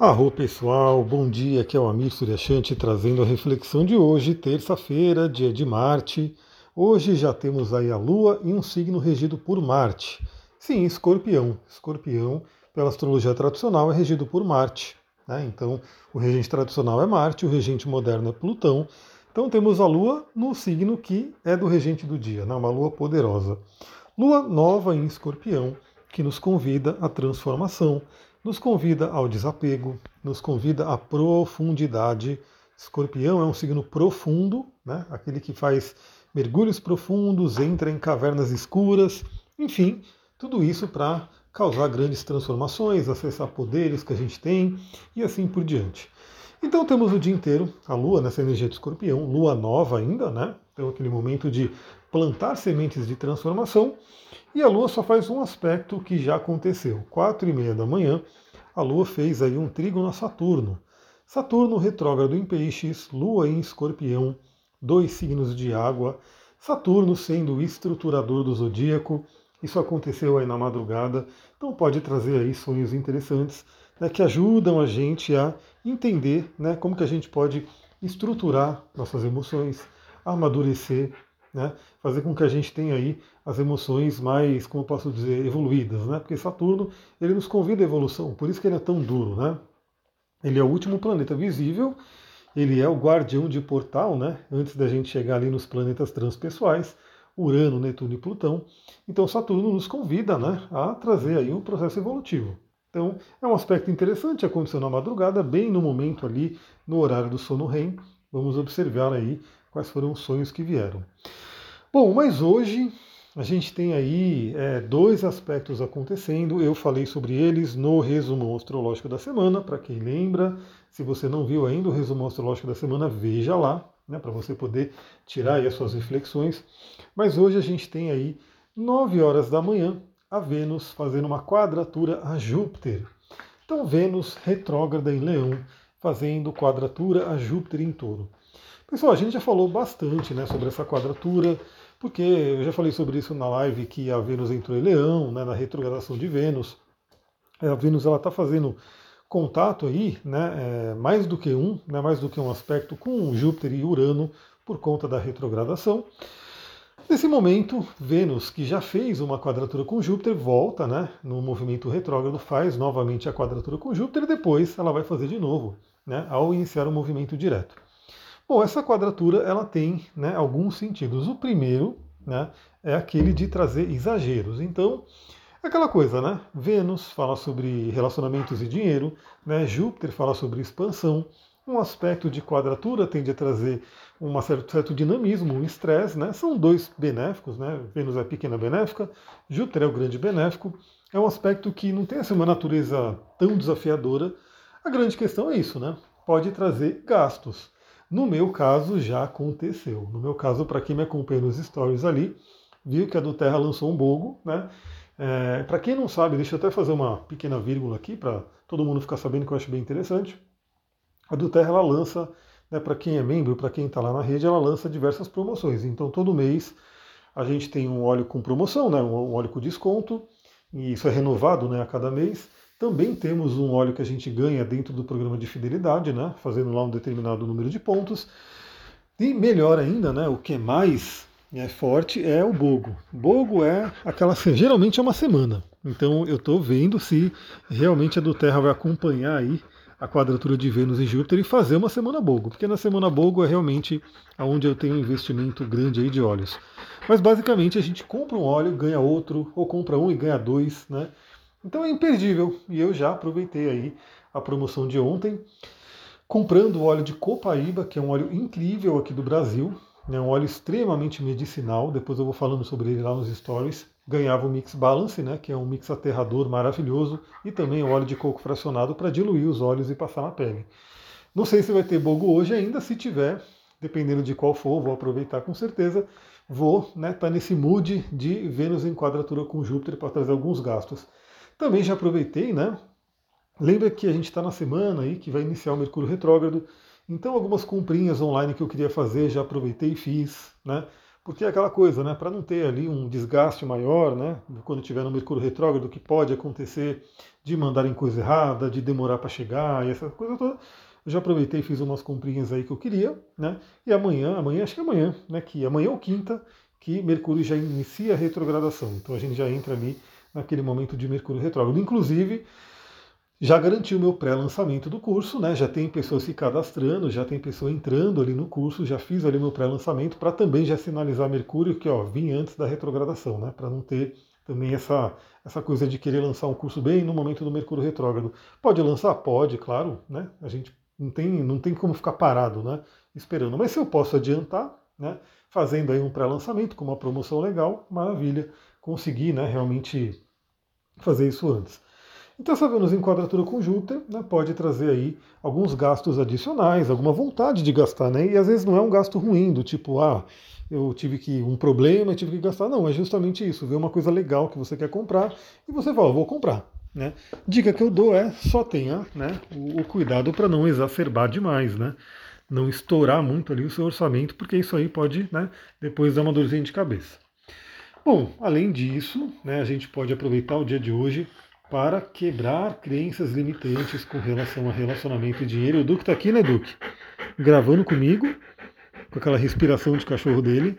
Arro pessoal, bom dia, aqui é o Amir Suryashanti trazendo a reflexão de hoje, terça-feira, dia de Marte. Hoje já temos aí a Lua em um signo regido por Marte. Sim, Escorpião. Escorpião, pela astrologia tradicional, é regido por Marte. Né? Então, o regente tradicional é Marte, o regente moderno é Plutão. Então temos a Lua no signo que é do regente do dia, né? uma Lua poderosa. Lua nova em Escorpião, que nos convida à transformação, nos convida ao desapego, nos convida à profundidade. Escorpião é um signo profundo, né? aquele que faz mergulhos profundos, entra em cavernas escuras, enfim, tudo isso para causar grandes transformações, acessar poderes que a gente tem e assim por diante. Então temos o dia inteiro a Lua nessa energia de escorpião, Lua nova ainda, né? Então aquele momento de plantar sementes de transformação. E a Lua só faz um aspecto que já aconteceu. Quatro e meia da manhã, a Lua fez aí um trígono a Saturno. Saturno retrógrado em peixes, Lua em escorpião, dois signos de água, Saturno sendo o estruturador do zodíaco. Isso aconteceu aí na madrugada, então pode trazer aí sonhos interessantes né, que ajudam a gente a entender né, como que a gente pode estruturar nossas emoções, amadurecer né, fazer com que a gente tenha aí as emoções mais, como eu posso dizer, evoluídas, né? Porque Saturno ele nos convida à evolução, por isso que ele é tão duro, né? Ele é o último planeta visível, ele é o guardião de portal, né? Antes da gente chegar ali nos planetas transpessoais, Urano, Netuno e Plutão. Então Saturno nos convida, né, a trazer aí um processo evolutivo. Então é um aspecto interessante, aconteceu na madrugada, bem no momento ali, no horário do sono REM. Vamos observar aí quais foram os sonhos que vieram. Bom, mas hoje a gente tem aí é, dois aspectos acontecendo. Eu falei sobre eles no resumo astrológico da semana, para quem lembra. Se você não viu ainda o resumo astrológico da semana, veja lá, né, para você poder tirar as suas reflexões. Mas hoje a gente tem aí 9 horas da manhã a Vênus fazendo uma quadratura a Júpiter. Então Vênus retrógrada em Leão, fazendo quadratura a Júpiter em Touro. Pessoal, a gente já falou bastante né, sobre essa quadratura, porque eu já falei sobre isso na live que a Vênus entrou em Leão, né, na retrogradação de Vênus. A Vênus ela está fazendo contato aí, né, é, mais do que um, né, mais do que um aspecto com Júpiter e Urano por conta da retrogradação. Nesse momento, Vênus, que já fez uma quadratura com Júpiter, volta né, no movimento retrógrado, faz novamente a quadratura com Júpiter e depois ela vai fazer de novo, né, ao iniciar o movimento direto. Bom, essa quadratura ela tem né, alguns sentidos. O primeiro né, é aquele de trazer exageros. Então, aquela coisa, né? Vênus fala sobre relacionamentos e dinheiro, né? Júpiter fala sobre expansão. Um aspecto de quadratura tende a trazer um certo, certo dinamismo, um estresse, né? São dois benéficos, né? Vênus é a pequena benéfica, Júpiter é o grande benéfico. É um aspecto que não tem assim, uma natureza tão desafiadora. A grande questão é isso, né? Pode trazer gastos. No meu caso, já aconteceu. No meu caso, para quem me acompanha nos stories ali, viu que a do Terra lançou um bogo, né? É, para quem não sabe, deixa eu até fazer uma pequena vírgula aqui para todo mundo ficar sabendo que eu acho bem interessante. A do Terra ela lança, né, para quem é membro, para quem está lá na rede, ela lança diversas promoções. Então todo mês a gente tem um óleo com promoção, né, um óleo com desconto, e isso é renovado né, a cada mês. Também temos um óleo que a gente ganha dentro do programa de fidelidade, né? Fazendo lá um determinado número de pontos. E melhor ainda, né? O que é mais é forte é o bogo. Bogo é aquela. Geralmente é uma semana. Então eu estou vendo se realmente a do Terra vai acompanhar aí a quadratura de Vênus e Júpiter e fazer uma semana bogo, porque na semana bogo é realmente onde eu tenho um investimento grande aí de óleos. Mas basicamente a gente compra um óleo, ganha outro, ou compra um e ganha dois, né? Então é imperdível. E eu já aproveitei aí a promoção de ontem, comprando o óleo de copaíba, que é um óleo incrível aqui do Brasil, é um óleo extremamente medicinal. Depois eu vou falando sobre ele lá nos stories. Ganhava o Mix Balance, né, que é um mix aterrador maravilhoso, e também o óleo de coco fracionado para diluir os óleos e passar na pele. Não sei se vai ter bogo hoje ainda, se tiver, dependendo de qual for, vou aproveitar com certeza. Vou estar né, tá nesse mood de Vênus em quadratura com Júpiter para trazer alguns gastos. Também já aproveitei, né? Lembra que a gente está na semana aí que vai iniciar o Mercúrio retrógrado, então algumas comprinhas online que eu queria fazer já aproveitei e fiz, né? porque é aquela coisa, né? Para não ter ali um desgaste maior, né? Quando tiver no Mercúrio retrógrado, que pode acontecer de mandarem coisa errada, de demorar para chegar e essa coisa toda. Eu já aproveitei e fiz umas comprinhas aí que eu queria, né? E amanhã, amanhã, acho que é amanhã, né? Que amanhã ou quinta, que Mercúrio já inicia a retrogradação. Então a gente já entra ali naquele momento de Mercúrio retrógrado. Inclusive, já garanti o meu pré-lançamento do curso, né? Já tem pessoas se cadastrando, já tem pessoa entrando ali no curso, já fiz ali meu pré-lançamento para também já sinalizar Mercúrio que ó, vim antes da retrogradação, né? Para não ter também essa, essa coisa de querer lançar um curso bem no momento do Mercúrio retrógrado. Pode lançar? Pode, claro, né? A gente não tem, não tem como ficar parado, né? Esperando. Mas se eu posso adiantar, né? Fazendo aí um pré-lançamento com uma promoção legal, maravilha. Consegui, né? Realmente fazer isso antes. Então essa Vênus em quadratura com Júpiter né, pode trazer aí alguns gastos adicionais, alguma vontade de gastar, né? E às vezes não é um gasto ruim, do tipo, ah, eu tive que um problema, tive que gastar. Não, é justamente isso, ver uma coisa legal que você quer comprar e você fala, vou comprar. Né? Dica que eu dou é só tenha né, o, o cuidado para não exacerbar demais, né? Não estourar muito ali o seu orçamento, porque isso aí pode né, depois dar uma dorzinha de cabeça. Bom, além disso, né, a gente pode aproveitar o dia de hoje para quebrar crenças limitantes com relação a relacionamento e dinheiro. O Duque está aqui, né, Duque? Gravando comigo, com aquela respiração de cachorro dele.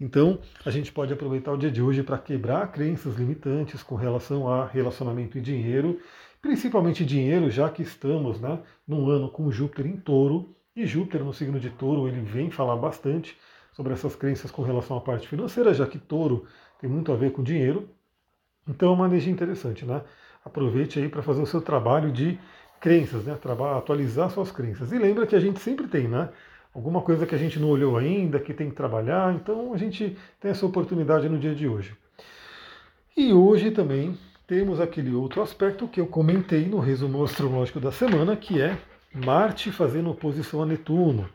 Então, a gente pode aproveitar o dia de hoje para quebrar crenças limitantes com relação a relacionamento e dinheiro, principalmente dinheiro, já que estamos né, num ano com Júpiter em touro, e Júpiter no signo de touro ele vem falar bastante sobre essas crenças com relação à parte financeira, já que touro tem muito a ver com dinheiro. Então é uma energia interessante, né? Aproveite aí para fazer o seu trabalho de crenças, né? atualizar suas crenças. E lembra que a gente sempre tem, né? Alguma coisa que a gente não olhou ainda, que tem que trabalhar, então a gente tem essa oportunidade no dia de hoje. E hoje também temos aquele outro aspecto que eu comentei no resumo astrológico da semana, que é Marte fazendo oposição a Netuno.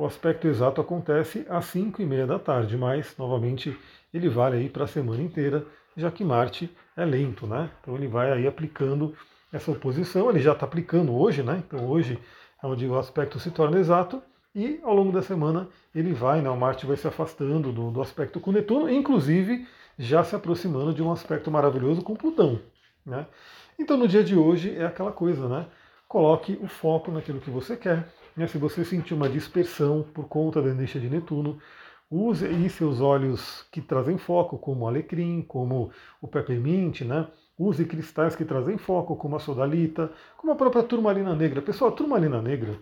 O aspecto exato acontece às 5 e meia da tarde, mas novamente ele vale aí para a semana inteira já que Marte é lento, né? Então ele vai aí aplicando essa oposição, ele já está aplicando hoje, né? Então hoje é onde o aspecto se torna exato e ao longo da semana ele vai, né? O Marte vai se afastando do, do aspecto com Netuno, inclusive já se aproximando de um aspecto maravilhoso com Plutão, né? Então no dia de hoje é aquela coisa, né? Coloque o foco naquilo que você quer. Né? Se você sentir uma dispersão por conta da energia de Netuno, Use aí seus olhos que trazem foco, como o alecrim, como o peppermint, né? Use cristais que trazem foco, como a sodalita, como a própria turmalina negra. Pessoal, a turmalina negra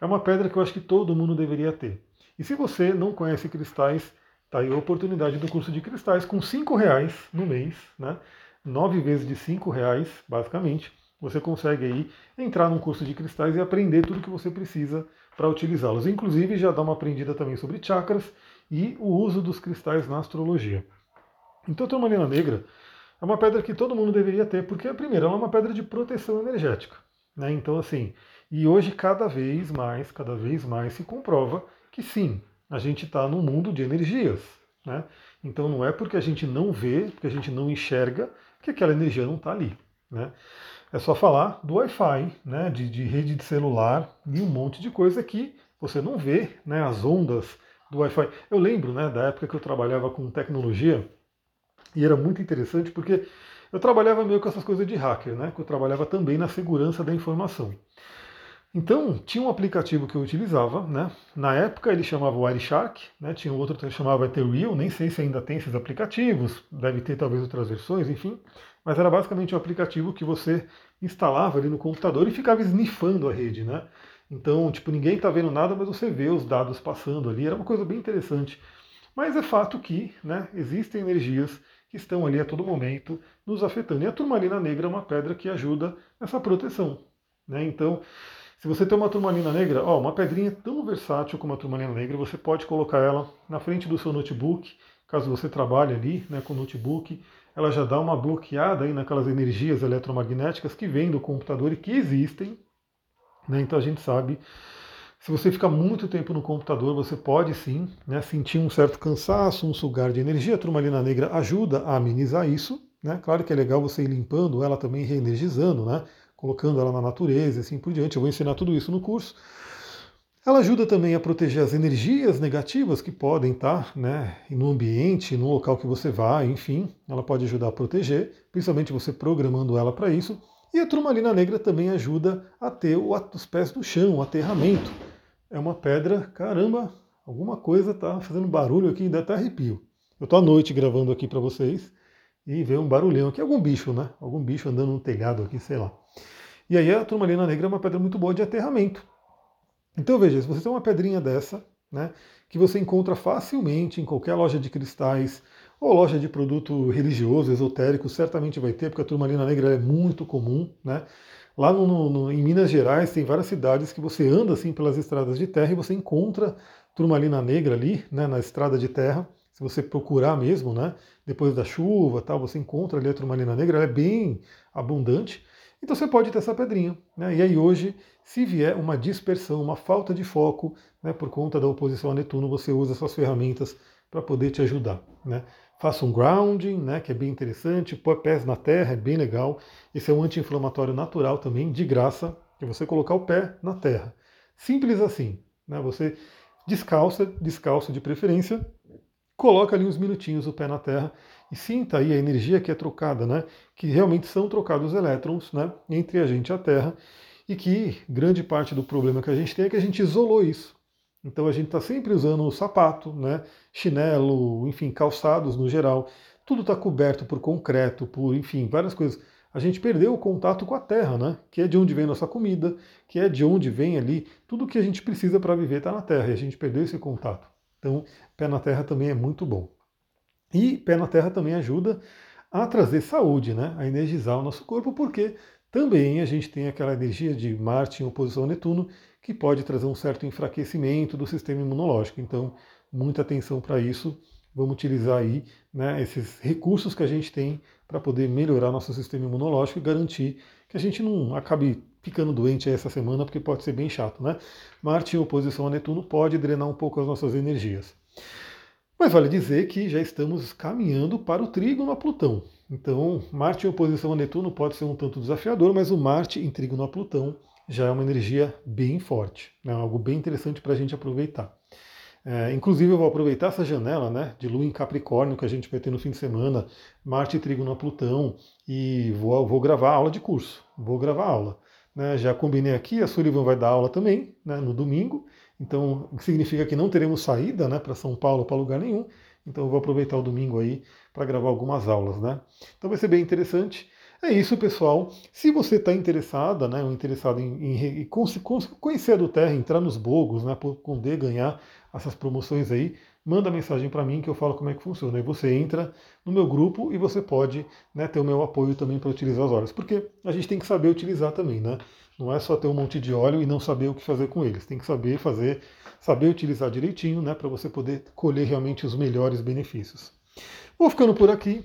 é uma pedra que eu acho que todo mundo deveria ter. E se você não conhece cristais, tá aí a oportunidade do curso de cristais com cinco reais no mês, né? Nove vezes de cinco reais, basicamente. Você consegue aí entrar num curso de cristais e aprender tudo que você precisa para utilizá-los. Inclusive já dá uma aprendida também sobre chakras e o uso dos cristais na astrologia. Então a turmalina negra é uma pedra que todo mundo deveria ter, porque, primeiro, ela é uma pedra de proteção energética. Né? Então, assim, e hoje cada vez mais, cada vez mais se comprova que sim, a gente está num mundo de energias. Né? Então não é porque a gente não vê, porque a gente não enxerga, que aquela energia não está ali. Né? É só falar do Wi-Fi, né? de, de rede de celular e um monte de coisa que você não vê, né? as ondas do Wi-Fi. Eu lembro né, da época que eu trabalhava com tecnologia e era muito interessante porque eu trabalhava meio com essas coisas de hacker, né? Que eu trabalhava também na segurança da informação. Então, tinha um aplicativo que eu utilizava, né? Na época ele chamava Wireshark, né? Tinha outro que chamava Ethereal, nem sei se ainda tem esses aplicativos, deve ter talvez outras versões, enfim. Mas era basicamente um aplicativo que você instalava ali no computador e ficava snifando a rede, né? Então, tipo, ninguém está vendo nada, mas você vê os dados passando ali. Era uma coisa bem interessante. Mas é fato que né, existem energias que estão ali a todo momento nos afetando. E a turmalina negra é uma pedra que ajuda nessa proteção. Né? Então, se você tem uma turmalina negra, ó, uma pedrinha tão versátil como a turmalina negra, você pode colocar ela na frente do seu notebook, caso você trabalhe ali né, com notebook, ela já dá uma bloqueada aí naquelas energias eletromagnéticas que vêm do computador e que existem, né? Então a gente sabe, se você ficar muito tempo no computador, você pode sim né, sentir um certo cansaço, um sugar de energia. A turmalina negra ajuda a amenizar isso. Né? Claro que é legal você ir limpando ela também, reenergizando, né? Colocando ela na natureza e assim por diante. Eu vou ensinar tudo isso no curso. Ela ajuda também a proteger as energias negativas que podem estar né, no ambiente, no local que você vai, enfim, ela pode ajudar a proteger, principalmente você programando ela para isso. E a turmalina negra também ajuda a ter os pés do chão, o aterramento. É uma pedra, caramba, alguma coisa está fazendo barulho aqui, dá até arrepio. Eu estou à noite gravando aqui para vocês e vê um barulhão aqui, algum bicho, né? Algum bicho andando no telhado aqui, sei lá. E aí a turmalina negra é uma pedra muito boa de aterramento. Então veja, se você tem uma pedrinha dessa, né, que você encontra facilmente em qualquer loja de cristais ou loja de produto religioso, esotérico, certamente vai ter, porque a turmalina negra é muito comum, né? Lá no, no, em Minas Gerais tem várias cidades que você anda assim pelas estradas de terra e você encontra turmalina negra ali, né, na estrada de terra. Se você procurar mesmo, né, depois da chuva, tal, você encontra ali a turmalina negra, ela é bem abundante. Então você pode ter essa pedrinha. Né? E aí hoje, se vier uma dispersão, uma falta de foco, né, por conta da oposição a Netuno, você usa essas ferramentas para poder te ajudar. Né? Faça um grounding, né, que é bem interessante, põe pés na terra, é bem legal. Esse é um anti-inflamatório natural também, de graça, que é você colocar o pé na terra. Simples assim. Né? Você descalça, descalça de preferência, coloca ali uns minutinhos o pé na terra e sinta aí a energia que é trocada, né? Que realmente são trocados elétrons, né? Entre a gente e a Terra e que grande parte do problema que a gente tem é que a gente isolou isso. Então a gente está sempre usando sapato, né? Chinelo, enfim, calçados no geral. Tudo está coberto por concreto, por enfim, várias coisas. A gente perdeu o contato com a terra, né? Que é de onde vem nossa comida, que é de onde vem ali tudo que a gente precisa para viver está na terra e a gente perdeu esse contato. Então, pé na terra também é muito bom. E pé na terra também ajuda a trazer saúde, né? a energizar o nosso corpo, porque também a gente tem aquela energia de Marte em oposição a Netuno, que pode trazer um certo enfraquecimento do sistema imunológico. Então, muita atenção para isso. Vamos utilizar aí né, esses recursos que a gente tem para poder melhorar nosso sistema imunológico e garantir que a gente não acabe ficando doente essa semana, porque pode ser bem chato, né? Marte em oposição a Netuno pode drenar um pouco as nossas energias. Mas vale dizer que já estamos caminhando para o trígono a Plutão. Então, Marte em oposição a Netuno pode ser um tanto desafiador, mas o Marte em trígono a Plutão já é uma energia bem forte, né? algo bem interessante para a gente aproveitar. É, inclusive, eu vou aproveitar essa janela né, de Lua em Capricórnio que a gente vai ter no fim de semana, Marte e Trígono a Plutão, e vou, vou gravar aula de curso. Vou gravar aula. Né, já combinei aqui, a Sullivan vai dar aula também, né, no domingo, então significa que não teremos saída né, para São Paulo, para lugar nenhum, então eu vou aproveitar o domingo aí para gravar algumas aulas. Né? Então vai ser bem interessante. É isso, pessoal. Se você está interessada, né, ou interessado em, em, em, conhecer a do Terra, entrar nos bogos, né, poder ganhar essas promoções aí, manda mensagem para mim que eu falo como é que funciona. Aí você entra no meu grupo e você pode né, ter o meu apoio também para utilizar as horas. Porque a gente tem que saber utilizar também, né? Não é só ter um monte de óleo e não saber o que fazer com eles. Tem que saber fazer, saber utilizar direitinho, né? Para você poder colher realmente os melhores benefícios. Vou ficando por aqui.